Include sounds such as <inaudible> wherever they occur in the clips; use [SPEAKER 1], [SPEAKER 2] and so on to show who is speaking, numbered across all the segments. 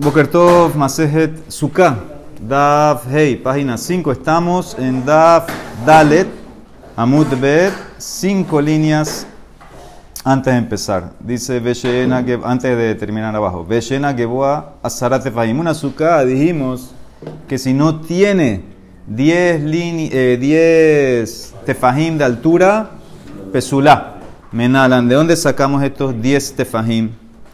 [SPEAKER 1] Bokertov Masejet Sukkah, Daf Hey, página 5. Estamos en Daf Dalet, Amud Bet, cinco líneas antes de empezar. Dice Veshena, antes de terminar abajo. Veshena Geboa Azarat Tefahim. Una Sukkah, dijimos que si no tiene 10 eh, Tefahim de altura, Pesulá. Menalan, ¿de dónde sacamos estos 10 Tefahim?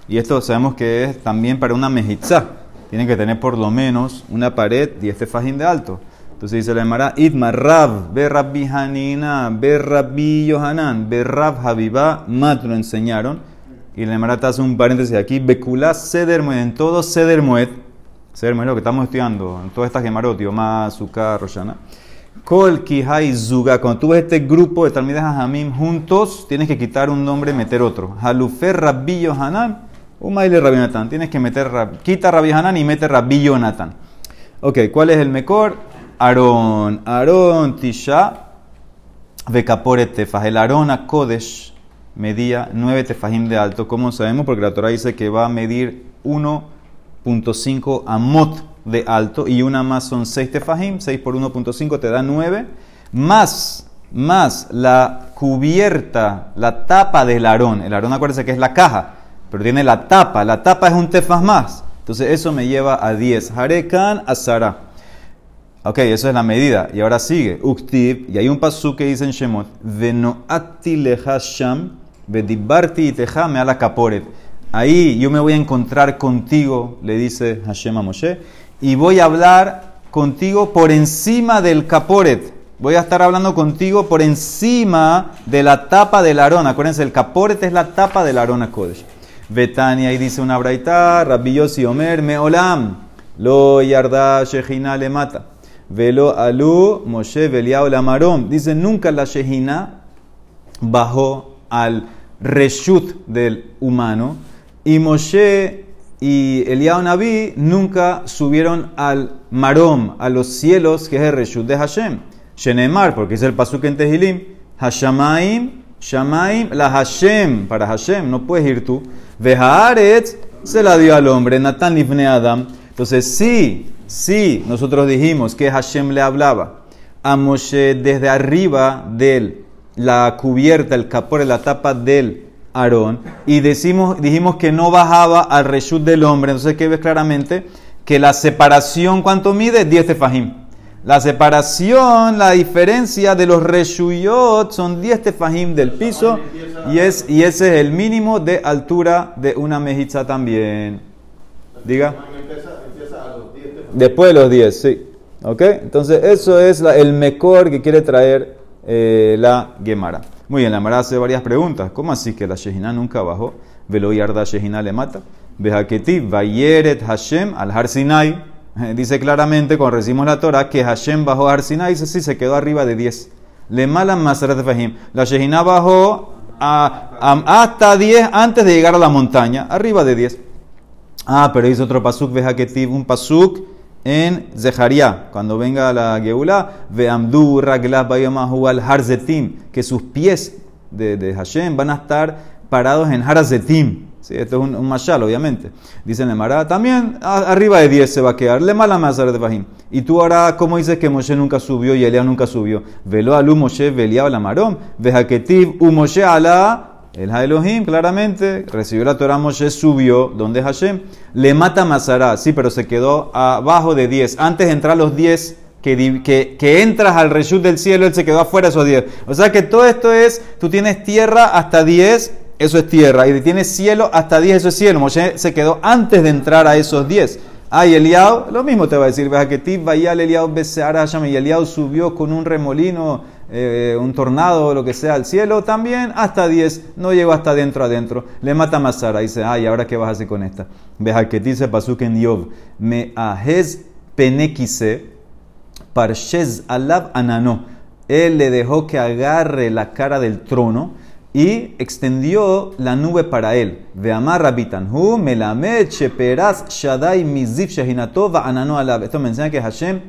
[SPEAKER 1] Y esto sabemos que es también para una mejizá. Tiene que tener por lo menos una pared y este fajín de alto. Entonces dice la Emara, Idma Rab, Be Hanina, Be Yohanan, Be Habibá, Mat lo enseñaron. Y la Emara hace un paréntesis aquí, Bekulá Seder en todo Seder Moed, Seder Moed, lo que estamos estudiando, en todas estas Gemarot, Yomá, Sukkah, Roshana. Kol Kihai Zuga, cuando tú ves este grupo de Talmidas Hamim juntos, tienes que quitar un nombre y meter otro. Halufer Rabbi Yohanan, Umayle Rabbi Natán. Tienes que meter, quita Rabbi Hanan y mete Rabbi Jonathan. Ok, ¿cuál es el mejor? Aarón. Aarón Tisha. Vekapore tefaj. El Aarón a Kodesh medía 9 tefajim de alto. ¿Cómo sabemos? Porque la Torah dice que va a medir 1.5 amot de alto. Y una más son 6 tefajim. 6 por 1.5 te da 9. Más, más la cubierta, la tapa del Aarón. El Aarón, acuérdense que es la caja pero tiene la tapa. La tapa es un tefas más. Entonces eso me lleva a 10. Harekan asara. Ok, eso es la medida. Y ahora sigue. Uktib. Y hay un pasú que dice en Shemot. Venoati lehasham. Vedibarti teja me ala kaporet. Ahí yo me voy a encontrar contigo, le dice Hashem a Moshe. Y voy a hablar contigo por encima del caporet. Voy a estar hablando contigo por encima de la tapa del arón. Acuérdense, el caporet es la tapa del arón a Kodesh. Betania y dice una braita, Rabbi Yossi Omer, Meolam, lo yarda shejina le mata. Velo alu Moshe veliao lamarom. Dice, nunca la shejina bajó al reshut del humano. Y Moshe y Eliao Naví nunca subieron al marom, a los cielos, que es el reshut de Hashem. Shenemar, porque es el pasuk en Tehilim. Hashamaim, Shamaim, la Hashem, para Hashem, no puedes ir tú. Vehaaretz se la dio al hombre, Natán Livne Adam. Entonces, sí, sí, nosotros dijimos que Hashem le hablaba a Moshe desde arriba de la cubierta, el capor, la tapa del Aarón, y decimos, dijimos que no bajaba al reshut del hombre. Entonces, ¿qué ves claramente? Que la separación, ¿cuánto mide? 10 tefajim. La separación, la diferencia de los reshuyot son 10 tefajim del piso y, es, y ese es el mínimo de altura de una mejizá también. Diga. Después de los 10, sí. ¿Ok? Entonces eso es el mejor que quiere traer eh, la Gemara. Muy bien, la Gemara hace varias preguntas. ¿Cómo así que la Shejina nunca bajó? Velo yarda Shejina le mata. Vejaketi vayeret Hashem al Har Sinai. <laughs> Dice claramente, cuando recibimos la Torah, que Hashem bajó a Arsina y sí, se quedó arriba de 10. Le malan de Fahim. La Shejina bajó a, hasta 10 antes de llegar a la montaña, arriba de 10. Ah, pero dice otro pasuk, vejaketiv, un pasuk en Zeharia, cuando venga la Geula, veamdu raglas bayamahu al harzetim, que sus pies de, de Hashem van a estar parados en harzetim. Sí, esto es un, un mashal, obviamente. Dice en también arriba de 10 se va a quedar. Le mala más de Fahim. Y tú ahora, ¿cómo dices que Moshe nunca subió y Elia nunca subió? Velo alu Moshe velia la marón. Vejaketiv u Moshe ala. El Elohim, claramente, recibió la Torah, Moshe subió, donde Hashem, le mata Masará, sí, pero se quedó abajo de 10. Antes de entrar a los 10 que, que, que, entras al reshut del cielo, él se quedó afuera esos 10. O sea que todo esto es, tú tienes tierra hasta 10 eso es tierra. Y tiene cielo hasta 10, eso es cielo. Moshe se quedó antes de entrar a esos 10. Ay, Eliao, lo mismo te va a decir, que vaya Eliao y Eliao subió con un remolino, eh, un tornado, lo que sea, al cielo, también hasta 10, no llegó hasta adentro, adentro. Le mata a Masara, dice, ay, ¿ahora qué vas a hacer con esta? Bejaquetí se pasó que en Yov, me ahez penekise, parshez alab anano. Él le dejó que agarre la cara del trono y extendió la nube para él. Veamar rabitanhu melamed sheperas shadai mizif shehinatova anano alab. Esto me enseña que Hashem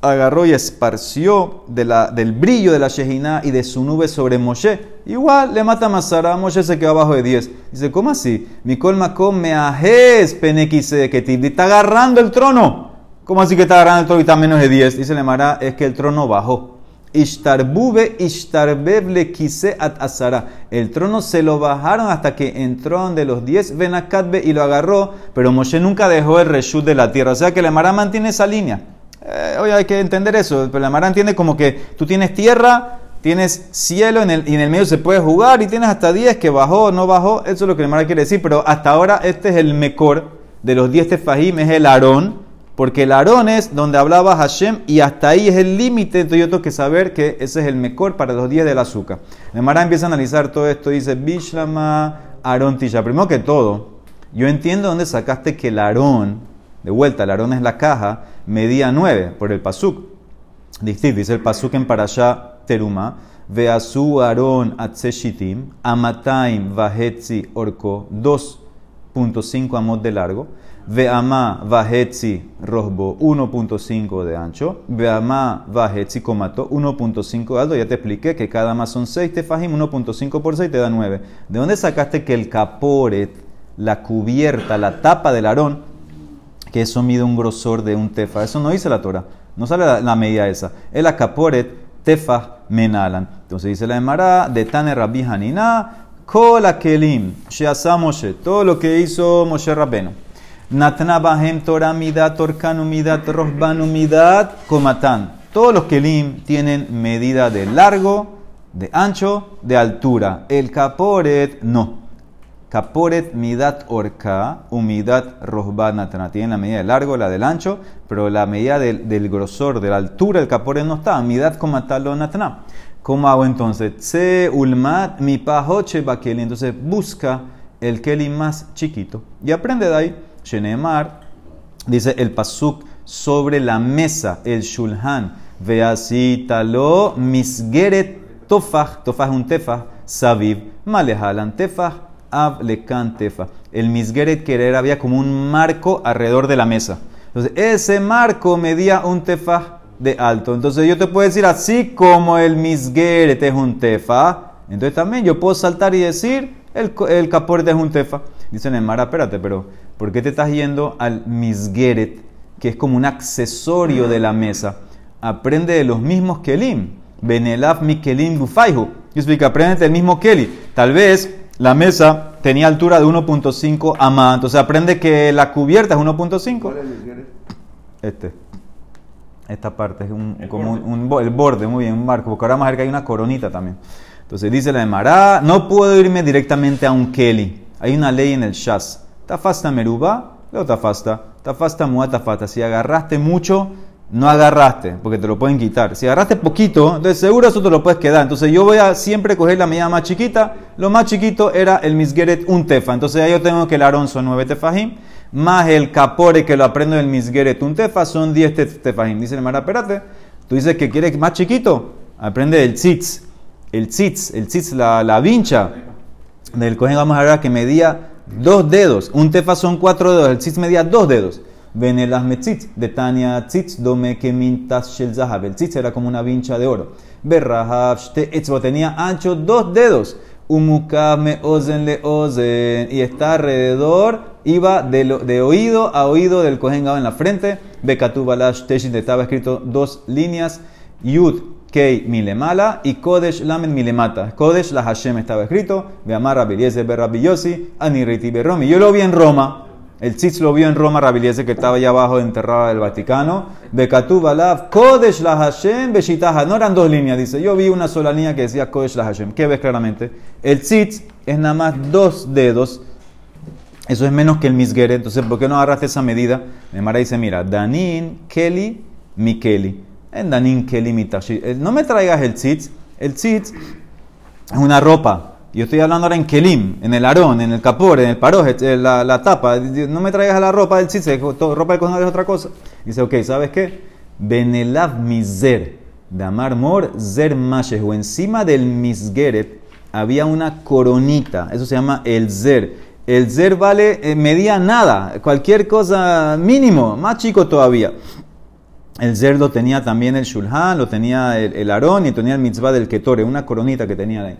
[SPEAKER 1] agarró y esparció de la, del brillo de la Shejina y de su nube sobre Moshe. Igual le mata a Masara, Moshe se quedó abajo de 10. Dice, ¿cómo así? Mi colma me ajes penequise que está agarrando el trono. ¿Cómo así que está agarrando el trono y está menos de 10? Dice Lemara, es que el trono bajó. Ishtarbube ishtarbev le quise at asara. El trono se lo bajaron hasta que entró de los 10 Benakatbe y lo agarró, pero Moshe nunca dejó el reshut de la tierra. O sea que Lemara mantiene esa línea. Eh, oye, hay que entender eso. Pero Lemara entiende como que tú tienes tierra, tienes cielo en el, y en el medio se puede jugar y tienes hasta 10 que bajó, no bajó. Eso es lo que Lemara quiere decir. Pero hasta ahora este es el mejor de los 10 tefajim, es el Aarón porque el Aarón es donde hablaba Hashem y hasta ahí es el límite, entonces yo tengo que saber que ese es el mejor para los días del azúcar. El empieza a analizar todo esto, dice Bishlama Aarón Tisha. Primero que todo, yo entiendo dónde sacaste que el Aarón, de vuelta, el Aarón es la caja, medía 9 por el Pasuk. Dice el Pasuk en Parashá Teruma, Veasu Aarón Atzeshitim, Amataim Vahetzi Orko, 2.5 amot de largo. Veama Vahetzi Rosbo 1.5 de ancho. Veama Vahetzi Comato 1.5 de alto. Ya te expliqué que cada más son 6 tefajim, 1.5 por 6 te da 9. ¿De dónde sacaste que el caporet, la cubierta, la tapa del arón, que eso mide un grosor de un tefa? Eso no dice la Torah. No sale la, medida esa. Es la caporet tefa menalan. Entonces dice la Emara de Tane Rabbi Hanina, Kola Kelim, Sheasa Moshe. Todo lo que hizo Moshe Rabbeno. Natna Bahem Torah Midat, Orkanu Midat, Rohbanu Midat, Komatan. Todos los Kelim tienen medida de largo, de ancho, de altura. El Kaporet no. Kaporet Midat Orka, Umidat Rohban Natana. Tienen la medida de largo, la del ancho, pero la medida del, grosor, de la altura del Kaporet no está. Midat Komatalo Natana. ¿Cómo hago entonces? Se ulmat mi bakeli. Entonces busca el kelim más chiquito y aprende de ahí. Shenemar, dice el pasuk sobre la mesa, el shulhan, veasitalo misgeret tofah es un tefah, saviv, malehalan tefah, av lekan tefah. El misgeret que era, había como un marco alrededor de la mesa. Entonces, ese marco medía un tefah de alto. Entonces, yo te puedo decir, así como el misgeret es un tefah, entonces también yo puedo saltar y decir, el, el es un tefa. Dicen en Mara, espérate, pero ¿por qué te estás yendo al misgeret, que es como un accesorio de la mesa? Aprende de los mismos kelim. Benelaf mi kelim bufaihu. Y explica, aprende del mismo keli. Tal vez la mesa tenía altura de 1.5 a más. Entonces aprende que la cubierta es 1.5. ¿Cuál es el misgeret? Este. Esta parte es un, como Un, el borde, muy bien, un marco. Porque ahora vamos a ver que hay una coronita también. Entonces dice la de Mará, no puedo irme directamente a un Keli. Hay una ley en el Shas. Tafasta meruba, luego tafasta. Tafasta muatafasta. Si agarraste mucho, no agarraste, porque te lo pueden quitar. Si agarraste poquito, entonces seguro eso te lo puedes quedar. Entonces yo voy a siempre coger la medida más chiquita. Lo más chiquito era el misgeret un tefa. Entonces ya yo tengo que el arón son nueve tefajim, más el capore que lo aprendo del misgeret un tefa son diez tefajim. Dice el Mara, espérate, tú dices que quieres más chiquito, aprende el tzitz el tzitz, el tzitz, la, la vincha del cohen, vamos a ver que medía dos dedos. Un tefa son cuatro dedos, el tzitz medía dos dedos. Ven el metzitz, de Tania tzitz, dome que mintas shel zahab. El tzitz era como una vincha de oro. Berrahab, tenía ancho dos dedos. Umukame ozen le ozen. Y está alrededor, iba de, oído a oído del cohen en la frente. Bekatubalash teshin, estaba escrito dos líneas. Yud Kei milemala y Kodesh lamen milemata. Kodesh la Hashem estaba escrito, Rabiliese Aniriti Berromi. Yo lo vi en Roma, el Tzitz lo vio en Roma, Rabiliese que estaba allá abajo enterrado del Vaticano. Bekatu Balav, Kodesh la Hashem, Beshitaha. No eran dos líneas, dice. Yo vi una sola línea que decía Kodesh la Hashem. ¿Qué ves claramente? El Tzitz es nada más dos dedos. Eso es menos que el Misgere. Entonces, ¿por qué no agarraste esa medida? Mara dice, mira, Danin, Keli, Mikeli en eh, No me traigas el tzitz. El tzitz es una ropa. Yo estoy hablando ahora en kelim, en el arón, en el capor, en el paroje, eh, la, la, tapa. No me traigas la ropa del tzitz, ropa del cojonal es otra cosa. Dice, ok, ¿sabes qué? Benelav miser, de amar mor, zer mashes, o encima del misgeret había una coronita, eso se llama el zer. El zer vale, eh, medía nada, cualquier cosa mínimo, más chico todavía. El cerdo tenía también el shulhan, lo tenía el, el y tenía el mitzvah del ketore, una coronita que tenía ahí,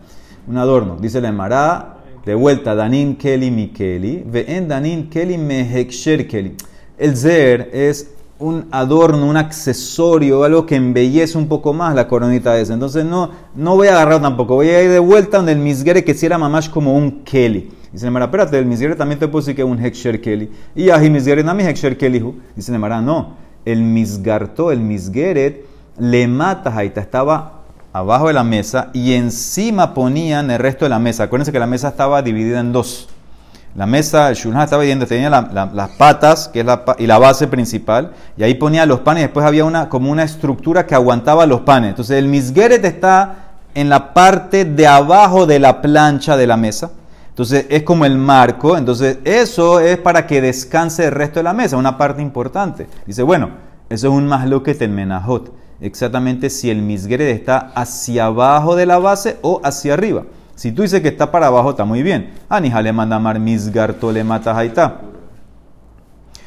[SPEAKER 1] un adorno. Dice la Emara, de vuelta, Danin Keli Mikeli, ve en Danin Keli Meheksher Keli. El zer es un adorno, un accesorio, algo que embellece un poco más la coronita esa. Entonces no, no voy a agarrar tampoco, voy a ir de vuelta donde el misgere que si era mamash como un Keli. Dice Nemara, espérate, el misgere también te decir que un Heksher Keli. Y ahí misgere no mi Heksher Keli. Dice Nemara, no el misgarto, el misgeret, le mata Jaita, estaba abajo de la mesa y encima ponían el resto de la mesa. Acuérdense que la mesa estaba dividida en dos. La mesa, el shulhan estaba dividiendo, tenía las patas que es la, y la base principal, y ahí ponía los panes, después había una, como una estructura que aguantaba los panes. Entonces el misgeret está en la parte de abajo de la plancha de la mesa. Entonces es como el marco, entonces eso es para que descanse el resto de la mesa, una parte importante. Dice, bueno, eso es un masloquet en menajot, exactamente si el misgred está hacia abajo de la base o hacia arriba. Si tú dices que está para abajo, está muy bien. Anija le manda mar misgarto le mata está.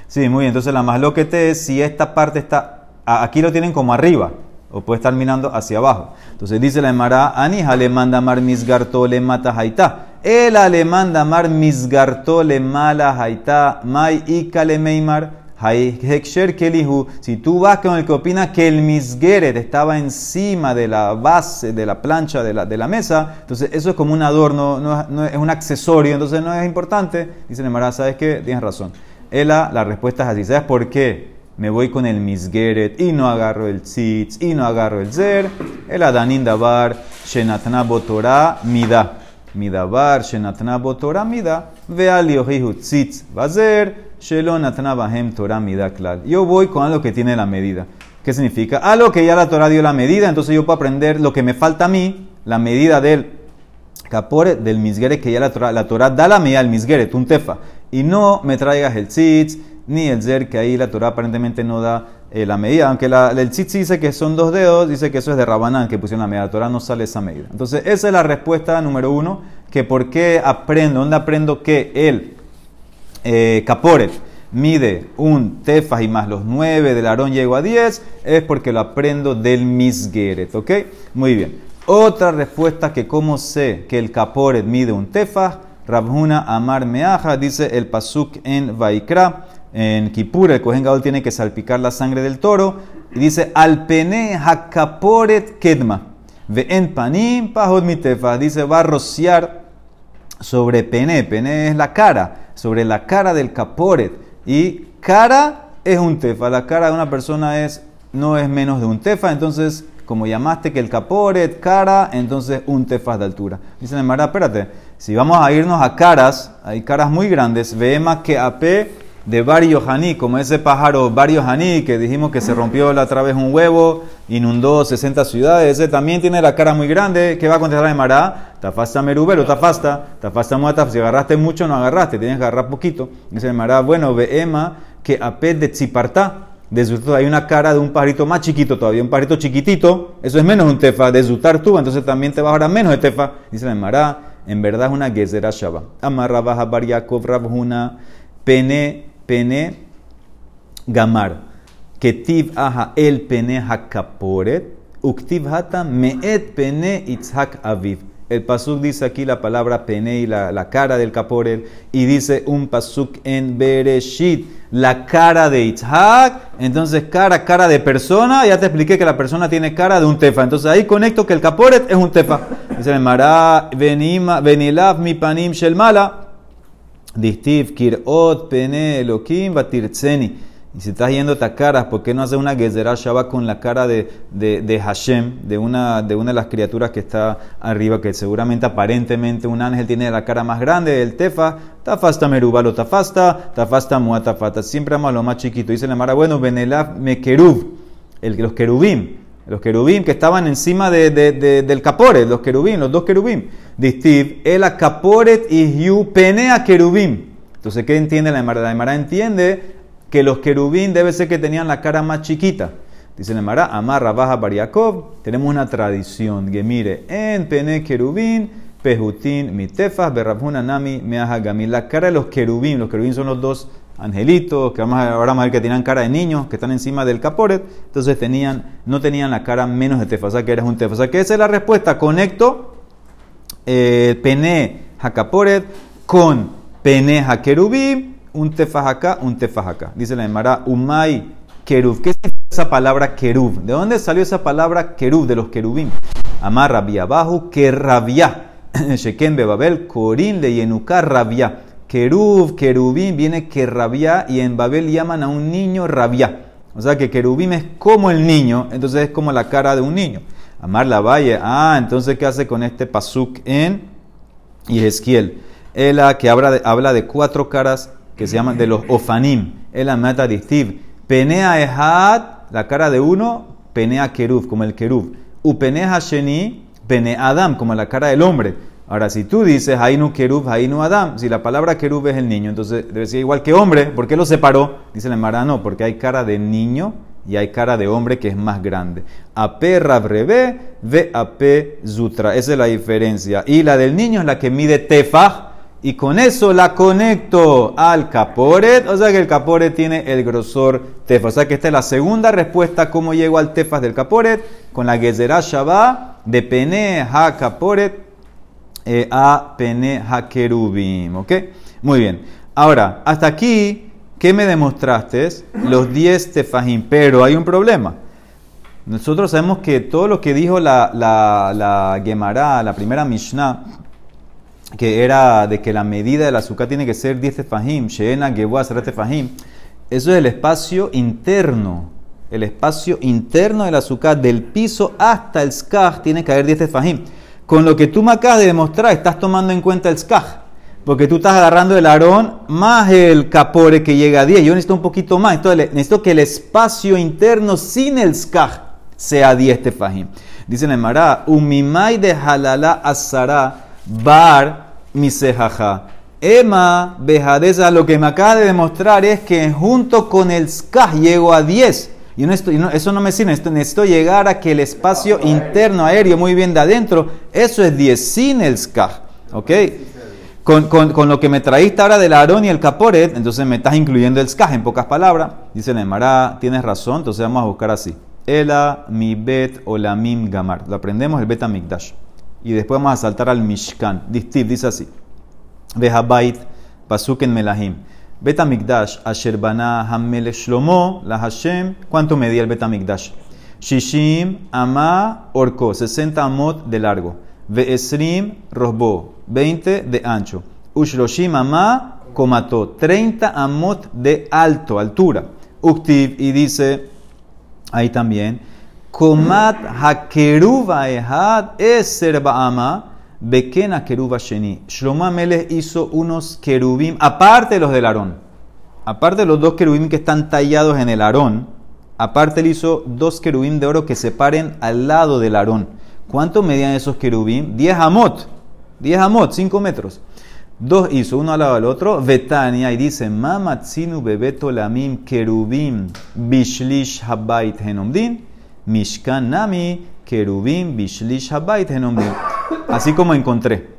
[SPEAKER 1] Sí, muy bien. Entonces la masloquet es si esta parte está, aquí lo tienen como arriba, o puede estar mirando hacia abajo. Entonces dice la Emara, Anija le manda mar misgarto le mata haita. El alemán damar misgarto le mala haita, mai ikale meimar, heksher kelihu. Si tú vas con el que opina que el misgeret estaba encima de la base, de la plancha de la, de la mesa, entonces eso es como un adorno, no, es un accesorio, entonces no es importante. Dice Nemara, ¿sabes qué? Tienes razón. Ela, la respuesta es así. ¿Sabes por qué? Me voy con el misgeret y no agarro el tzitz y no agarro el zer. El adanin dabar shenatna botorah mida. Midabar, Shenatna Torah Mida, Tzitz Bazer, Shelon Atna Bahem Torah Mida Klal. Yo voy con algo que tiene la medida. ¿Qué significa? Algo que ya la Torah dio la medida, entonces yo puedo aprender lo que me falta a mí, la medida del capore, del misgere, que ya la Torah, la Torah da la medida del misgere, un tefa. Y no me traigas el tzitz, ni el zer, que ahí la Torah aparentemente no da eh, la medida. Aunque el tzitz dice que son dos dedos, dice que eso es de Rabanán, que pusieron la medida. La Torah no sale esa medida. Entonces, esa es la respuesta número uno, que por qué aprendo, dónde aprendo que el eh, caporet mide un tefas y más los nueve del arón llego a diez, es porque lo aprendo del misgeret, ¿ok? Muy bien. Otra respuesta que cómo sé que el caporet mide un tefas, Rabhuna Amar Meaja, dice el pasuk en Vaikra, en Kippur, el Kohen Gadol tiene que salpicar la sangre del toro. Y dice, al pene hakaporet kedma. Ve en panim pahod mitefa. Dice, va a rociar sobre pene. Pene es la cara. Sobre la cara del caporet. Y cara es un tefa. La cara de una persona es, no es menos de un tefa. Entonces, como llamaste que el caporet, cara, entonces un tefas de altura. Dice Mara, espérate, si vamos a irnos a caras, hay caras muy grandes, ve más que AP de varios haní, como ese pájaro varios haní que dijimos que se rompió la otra vez un huevo, inundó 60 ciudades, ese también tiene la cara muy grande, ¿qué va a contestar de Mará? Tafasta merubero, tafasta, tafasta muata, si agarraste mucho no agarraste, tienes que agarrar poquito. Dice Mará, bueno, ve Ema que apet de tzipartá, de hay una cara de un pajarito más chiquito todavía, un pajarito chiquitito, eso es menos un tefa, de zutar tú, entonces también te va a ahorrar menos de tefa. Dice la Mará, en verdad es una gezerá shaba. Amarra baja bariakov rabhuna pene pene gamar. Ketiv aha el pene hakaporet. Uktiv hata meet pene itzhak aviv. El pasuk dice aquí la palabra pene y la, la, cara del caporet. Y dice un pasuk en Bereshit, la cara de Itzhak. Entonces, cara, cara de persona. Ya te expliqué que la persona tiene cara de un tefa. Entonces ahí conecto que el caporet es un tefa. Dice, Mará, venilav mi panim shel mala. Distiv, Kirot, Pene, Elohim, Batirtzeni. Y si estás yendo a caras, ¿por qué no hace una Gezerah Shabbat con la cara de, de, Hashem, de una, de una de las criaturas que está arriba, que seguramente, aparentemente, un ángel tiene la cara más grande, el Tefa, Tafasta Merubalo, Tafasta, Tafasta Muatafata. Siempre ama lo más chiquito. Dice la Mara, bueno, Benelaf Mekerub, el, los querubim. Los querubim que estaban encima de, del caporet, los querubim, los dos querubim. Distiv, el caporet y yu penea querubim. Entonces, ¿qué entiende la Emara? La Emara entiende que los querubim debe ser que tenían la cara más chiquita. Dice la Emara, amarra baja bariakov. Tenemos una tradición que mire, en pene querubim, pejutin mitefas, berrabhuna nami, meaha La cara de los querubim, los querubim son los dos angelitos, que ahora vamos a ver que tenían cara de niños, que están encima del caporet, entonces tenían, no tenían la cara menos de tefa, o sea que eres un tefa. O sea que esa es la respuesta. Conecto eh, pene jacaporet con pene jaquerubim, un tefa acá, un tefa acá. Dice la Emara, umay kerub. ¿Qué es esa palabra kerub? ¿De dónde salió esa palabra kerub? De los querubim. Amar rabia abajo, que rabia. <coughs> Bebabel, corín le yenuka rabia. Kerub, querubín, viene que rabia y en Babel llaman a un niño rabia. O sea que querubín es como el niño, entonces es como la cara de un niño. Amar la valle, ah, entonces ¿qué hace con este pasuk en Yehezquiel? Ela que habla de, habla de cuatro caras que se llaman de los ofanim. Ela mata distiv. Penea ehad, la cara de uno, penea kerub, como el kerub. Upenea sheni, pene adam, como la cara del hombre. Ahora, si tú dices Hainu Kerub, Hainu Adam, si la palabra Kerub es el niño, entonces debe ser igual que hombre. ¿Por qué lo separó? Dice la Mara, no, porque hay cara de niño y hay cara de hombre que es más grande. AP Rabrebe, ve AP Zutra. Esa es la diferencia. Y la del niño es la que mide Tefaj. Y con eso la conecto al caporet. O sea que el caporet tiene el grosor tefaj. O sea que esta es la segunda respuesta. ¿Cómo llego al tefaj del caporet? Con la gezerah shabá de pene ha caporet a pene hakerubim. ¿Ok? Muy bien. Ahora, hasta aquí, ¿qué me demostraste? Los 10 tefajim. Pero hay un problema. Nosotros sabemos que todo lo que dijo la, la, Gemara, la primera Mishnah, que era de que la medida del azúcar tiene que ser 10 tefajim, Sheena, Geboa, tefajim, eso es el espacio interno. El espacio interno del azúcar, del piso hasta el skaj, tiene que haber 10 tefajim con lo que tú me acabas de demostrar, estás tomando en cuenta el skaj. Porque tú estás agarrando el arón más el capore que llega a 10. Yo necesito un poquito más. Entonces necesito que el espacio interno sin el skaj sea 10 tefajim. Dice en el Mará, umimai de halala asara bar misejaja. Emma bejadeza, lo que me acaba de demostrar es que junto con el skaj llego a 10. Y eso no me sirve, necesito, llegar a que el espacio interno aéreo, muy bien de adentro, eso es 10 sin el skaj. ¿Ok? Con, lo que me traíste ahora del Aarón y el Caporet, entonces me estás incluyendo el skaj en pocas palabras. Dice Nemara, tienes razón, entonces vamos a buscar así. Ela, mi bet, olamim, gamar. Lo aprendemos el bet amigdash. Y después vamos a saltar al Mishkan. dice así. Vehabait, pasuk en melahim. Betamigdash, Asher Bana Hamele Shlomo, la Hashem. ¿Cuánto medía el Betamigdash? Shishim, Ama, Orko, 60 amot de largo. Ve'esrim, Rosbo, 20 de ancho. Ushloshim, Ama, Komato, 30 amot de alto, altura. Uktiv, y dice ahí también, Komat Hakeruva Ehad, Eser Ba'ama, Bekena keruba sheni. Shlomo hizo unos querubim, aparte de los del Aarón. Aparte de los dos querubim que están tallados en el Aarón, aparte él hizo dos querubim de oro que se paren al lado del Aarón. ¿Cuánto medían esos querubim? 10 amot. 10 amot, 5 metros. Dos hizo, uno al lado del otro. Betania y dice, Mamatzinu bebeto lamim querubim bishlish habait genomdin. Mishkan nami querubim bishlish habait genomdin. Así como encontré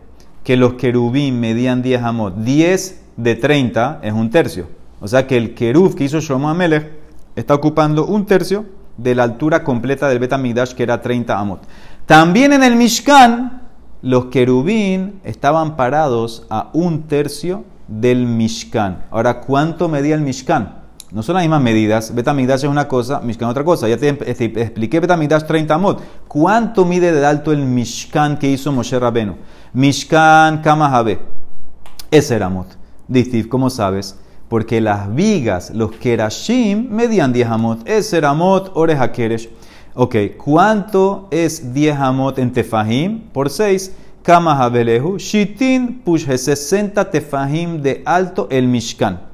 [SPEAKER 1] que los querubín medían 10 amot, 10 de 30 es un tercio. O sea que el querub que hizo Shlomo Amelech está ocupando un tercio de la altura completa del Betamigdash, que era 30 amot. También en el Mishkan, los querubín estaban parados a un tercio del Mishkan. Ahora, ¿cuánto medía el Mishkan? No son las mismas medidas. Betamigdash es una cosa, Mishkan otra cosa. Ya te, expliqué Betamigdash 30 amot. ¿Cuánto mide de alto el Mishkan que hizo Moshe Rabenu? Mishkan Kamahabe. Ese era amot. Distif, ¿cómo sabes? Porque las vigas, los kerashim, medían 10 amot. Ese era amot, oreja keresh. Ok, ¿cuánto es 10 amot en tefahim? Por 6. Kamahabelehu. Shitin push 60 tefahim de alto el Mishkan.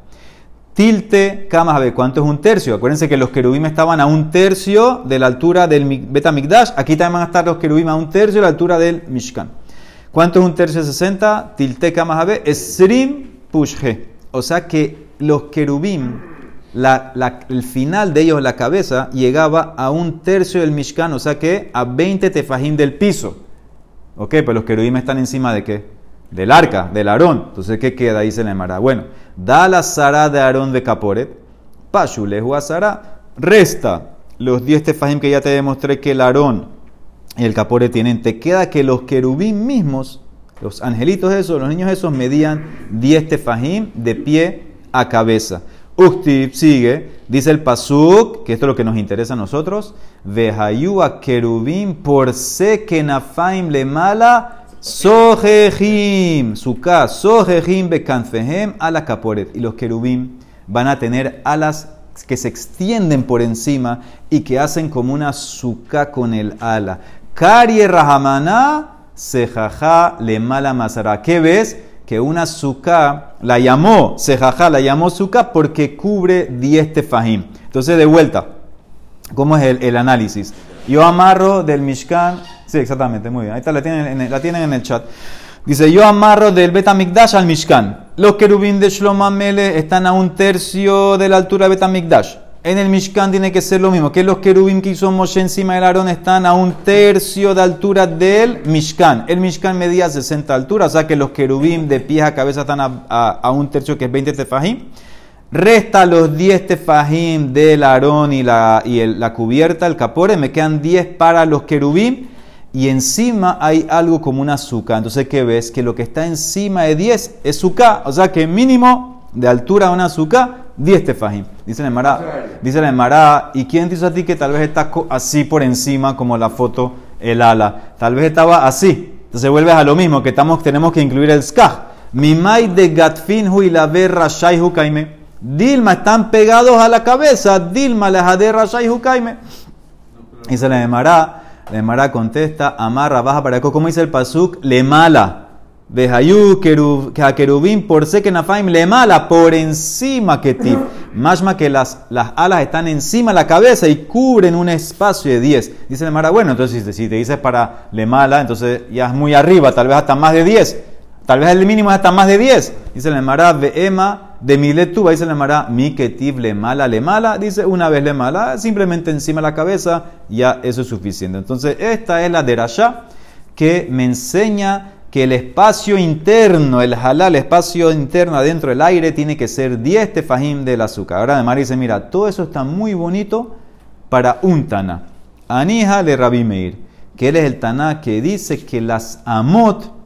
[SPEAKER 1] Tilte ver ¿cuánto es un tercio? Acuérdense que los querubim estaban a un tercio de la altura del Betamigdash. Aquí también van a estar los querubim a un tercio de la altura del Mishkan. ¿Cuánto es un tercio de 60? Tilte Kamahabe, Esrim Pushhe. O sea que los querubim, el final de ellos, la cabeza, llegaba a un tercio del Mishkan, o sea que a 20 tefajim del piso. Ok, pues los querubim están encima de qué? Del arca, del Aarón. Entonces, ¿qué queda? Dice la Emara. Bueno, da la Sara de Aarón de Caporet, Pashulehu a Sara, resta los 10 tefajim que ya te demostré que el Aarón y el Caporet tienen. Te queda que los querubín mismos, los angelitos esos, los niños esos, medían 10 tefajim de pie a cabeza. Ukti sigue, dice el Pasuk, que esto es lo que nos interesa a nosotros, Vehayu a querubim por se que nafaim le mala Sojejim, suka, sojejim bekanfehem a la caporet. Y los querubim van a tener alas que se extienden por encima y que hacen como una suka con el ala. Kari rahamana sejaja le. ¿Qué ves? Que una suka la llamó, sejaja la llamó suka porque cubre 10 tefajim. Entonces, de vuelta, ¿cómo es el análisis? Yo amarro del Mishkan Sí, exactamente, muy bien. Ahí está, la tienen, en, la tienen en el chat. Dice, yo amarro del Betamikdash al Mishkan. Los querubín de Shlomamele están a un tercio de la altura de Betamikdash. En el Mishkan tiene que ser lo mismo. Que los querubín que hizo Moshe encima del Aarón están a un tercio de altura del Mishkan. El Mishkan medía 60 alturas, o sea que los querubín de pies a cabeza están a, un tercio, que es 20 tefajim. Resta los 10 tefajim del Aarón y, la, y la cubierta, el capore, me quedan 10 para los querubín y encima hay algo como una azúcar. Entonces, ¿qué ves? Que lo que está encima de 10 es azúcar. O sea que mínimo de altura una azúcar, 10 tefajim. Dice la Emara. Dice la Emara. ¿Y quién te dice a ti que tal vez está así por encima, como la foto, el ala? Tal vez estaba así. Entonces vuelves a lo mismo, que estamos, tenemos que incluir el skaj. Mimai de gatfin hu y la berra shai hukaime. Dilma están pegados a la cabeza. Dilma la jaderra shai hukaime. Dice la Emara. La Emara contesta, amarra, baja para acá. ¿Cómo dice el pasuk? Le mala. A querubín por se que nafaim le mala por encima que tip. <laughs> Mashma que las, las alas están encima de la cabeza y cubren un espacio de 10. Dice la Emara, bueno, entonces si te dices para le mala, entonces ya es muy arriba, tal vez hasta más de 10. Tal vez el mínimo es hasta más de 10. Dice la Emara, Ema de miletuba, dice la Mara, mi ketiv le mala, le mala, dice una vez le mala, simplemente encima de la cabeza, ya eso es suficiente. Entonces, esta es la derasha que me enseña que el espacio interno, el halal, el espacio interno adentro del aire, tiene que ser 10 tefajim del azúcar. Ahora, Mara dice, mira, todo eso está muy bonito para un Tana. Anija le Rabbi Meir, que él es el Tana que dice que las amot,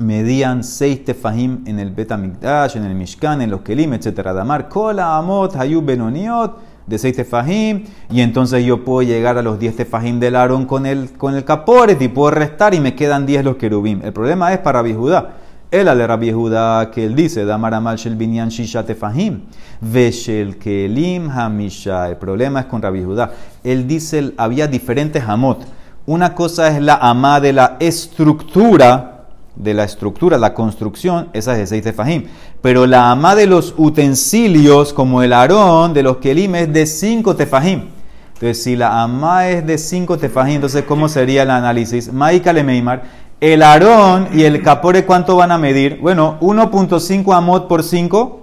[SPEAKER 1] medían seis tefajim en el Betamikdash, en el Mishkan, en los Kelim, etc. Damar, Kola, Amot, Hayub, Benoniot, de seis tefajim, y entonces yo puedo llegar a los diez tefajim del Aarón con el, con el Caporet y puedo restar y me quedan diez los querubim. El problema es para Rabbi Judá. El ale Rabbi Judá que él dice, Damar Amal Shel Binyan Shisha Tefahim, Veshel Kelim Hamisha. El problema es con Rabbi Judá. Él dice, había diferentes Amot. Una cosa es la amá de la estructura, de la estructura, la construcción, esa es de seis tefajim. Pero la ama de los utensilios, como el arón de los kelim, es de cinco tefajim. Entonces, si la ama es de cinco tefajim, entonces, ¿cómo sería el análisis? Maika meimar. El arón y el capore, ¿cuánto van a medir? Bueno, 1.5 amot por 5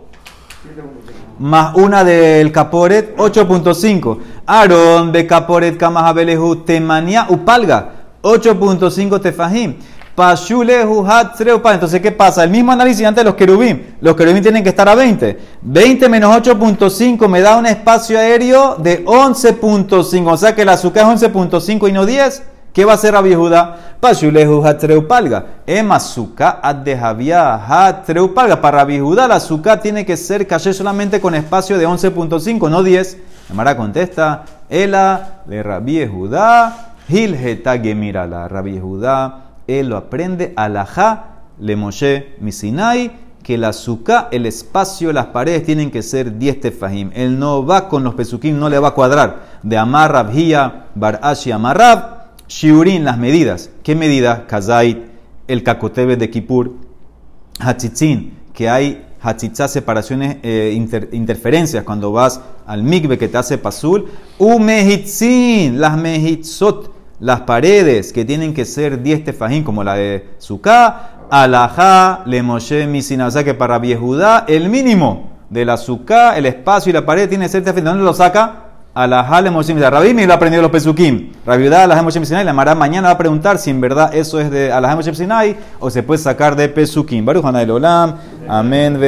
[SPEAKER 1] más una del caporet, 8.5. Arón de caporet kamajabelehu temania upalga, 8.5 tefajim. Entonces, ¿qué pasa? El mismo análisis antes de los querubín. Los querubín tienen que estar a 20. 20 menos 8.5 me da un espacio aéreo de 11.5. O sea que el azúcar es 11.5 y no 10. ¿Qué va a hacer Rabbi Judá? Pashulehu hatreupalga. Ema azúcar hatreupalga. Para Rabbi Judá, la azúcar tiene que ser caché solamente con espacio de 11.5, no 10. Mara contesta, Ela de Rabbi Judá, Hilgeta Gemirala. Rabbi Judá él lo aprende alajá le Moshe Misinai, que el azúcar, el espacio, las paredes tienen que ser 10 tefajim. Él no va con los pesukim, no le va a cuadrar. De amarrab, hiya, barashi, amarrab, shiurin, las medidas. ¿Qué medidas? Kazait, el kakotebe de Kippur, hatzitzin, que hay hatzitzá, separaciones, eh, interferencias cuando vas al mikve que te hace pasul, umehitzin, las mehitzot, las paredes que tienen que ser 10 tefajim, como la de Sukkah, alajá, le Moshe, misina. O sea que para Viejudá, el mínimo de la Sukkah, el espacio y la pared tiene que ser tefajim. ¿De dónde lo saca? Alajale Moshe Sinai. Rabbi lo ha aprendido los Pesukim. Rabbi Udá Alajale Moshe Sinai. La Mara mañana va a preguntar si en verdad eso es de Alajale Moshe Sinai o se puede sacar de Pesukim. Baruch Hanay Olam. Amén.